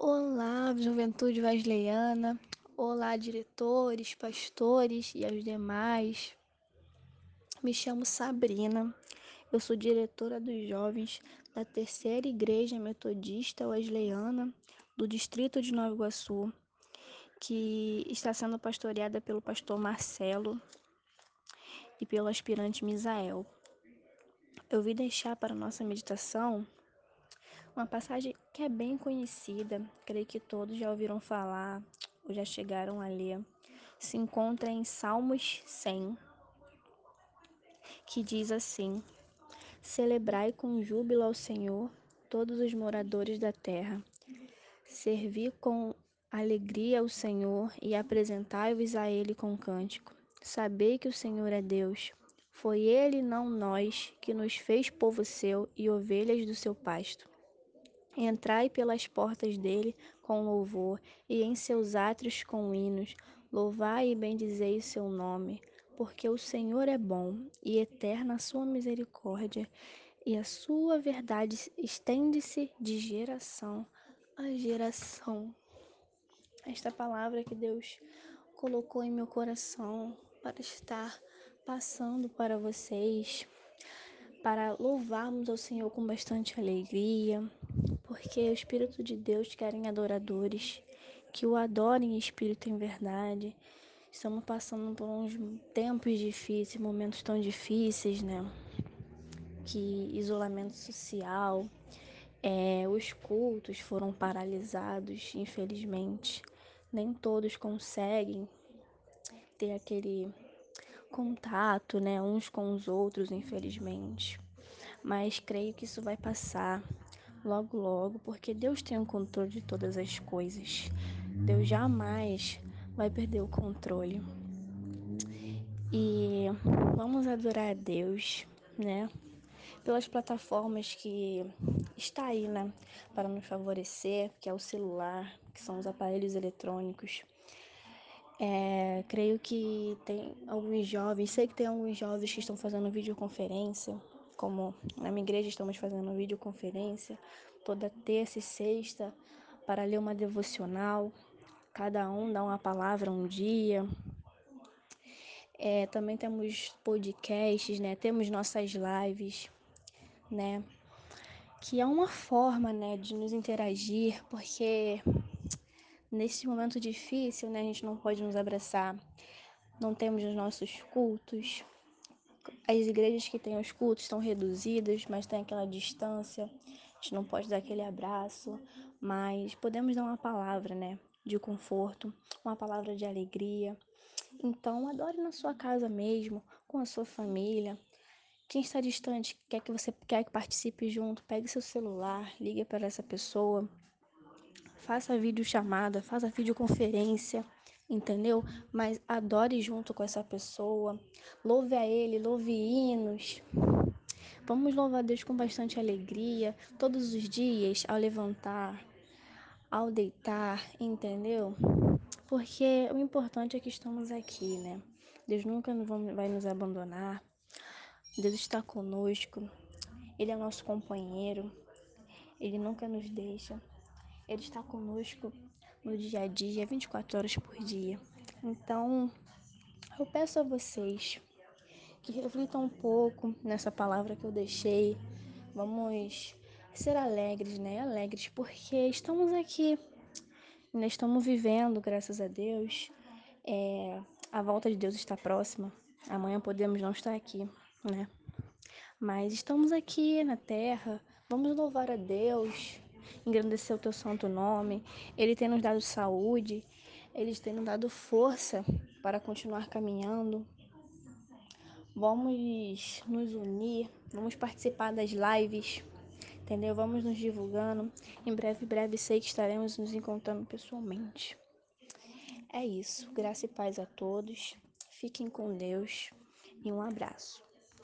Olá, juventude wesleyana. Olá, diretores, pastores e aos demais. Me chamo Sabrina. Eu sou diretora dos jovens da Terceira Igreja Metodista Wesleyana do Distrito de Nova Iguaçu, que está sendo pastoreada pelo pastor Marcelo e pelo aspirante Misael. Eu vim deixar para nossa meditação uma passagem que é bem conhecida, creio que todos já ouviram falar ou já chegaram a ler. Se encontra em Salmos 100, que diz assim: Celebrai com júbilo ao Senhor todos os moradores da terra. Servi com alegria ao Senhor e apresentai-vos a Ele com cântico. Sabei que o Senhor é Deus. Foi Ele, não nós, que nos fez povo seu e ovelhas do seu pasto. Entrai pelas portas dele com louvor, e em seus átrios com hinos. Louvai e bendizei o seu nome, porque o Senhor é bom e eterna a sua misericórdia, e a sua verdade estende-se de geração a geração. Esta palavra que Deus colocou em meu coração para estar passando para vocês, para louvarmos ao Senhor com bastante alegria, porque o Espírito de Deus querem adoradores que o adorem em espírito em verdade. Estamos passando por uns tempos difíceis, momentos tão difíceis, né? Que isolamento social, é, os cultos foram paralisados, infelizmente. Nem todos conseguem ter aquele contato, né, uns com os outros, infelizmente. Mas creio que isso vai passar logo logo, porque Deus tem o controle de todas as coisas. Deus jamais vai perder o controle. E vamos adorar a Deus, né? Pelas plataformas que está aí, né, para nos favorecer, que é o celular, que são os aparelhos eletrônicos. É, creio que tem alguns jovens, sei que tem alguns jovens que estão fazendo videoconferência, como na minha igreja estamos fazendo videoconferência toda terça e sexta para ler uma devocional. Cada um dá uma palavra um dia. É, também temos podcasts, né? Temos nossas lives, né? Que é uma forma, né, de nos interagir, porque nesse momento difícil, né, a gente não pode nos abraçar. Não temos os nossos cultos, as igrejas que têm os cultos estão reduzidas, mas tem aquela distância. A gente não pode dar aquele abraço, mas podemos dar uma palavra, né? De conforto, uma palavra de alegria. Então, adore na sua casa mesmo, com a sua família. Quem está distante, quer que você quer que participe junto, pegue seu celular, ligue para essa pessoa, faça videochamada, faça videoconferência entendeu? Mas adore junto com essa pessoa, louve a Ele, louve hinos. Vamos louvar Deus com bastante alegria, todos os dias, ao levantar, ao deitar, entendeu? Porque o importante é que estamos aqui, né? Deus nunca vai nos abandonar. Deus está conosco. Ele é nosso companheiro. Ele nunca nos deixa. Ele está conosco no dia a dia, 24 horas por dia. Então, eu peço a vocês que reflitam um pouco nessa palavra que eu deixei. Vamos ser alegres, né? Alegres, porque estamos aqui, ainda estamos vivendo, graças a Deus. É, a volta de Deus está próxima. Amanhã podemos não estar aqui, né? Mas estamos aqui na terra. Vamos louvar a Deus, engrandecer o teu santo nome. Ele tem nos dado saúde, ele tem nos dado força para continuar caminhando. Vamos nos unir, vamos participar das lives, entendeu? Vamos nos divulgando. Em breve, breve, sei que estaremos nos encontrando pessoalmente. É isso. Graça e paz a todos. Fiquem com Deus e um abraço.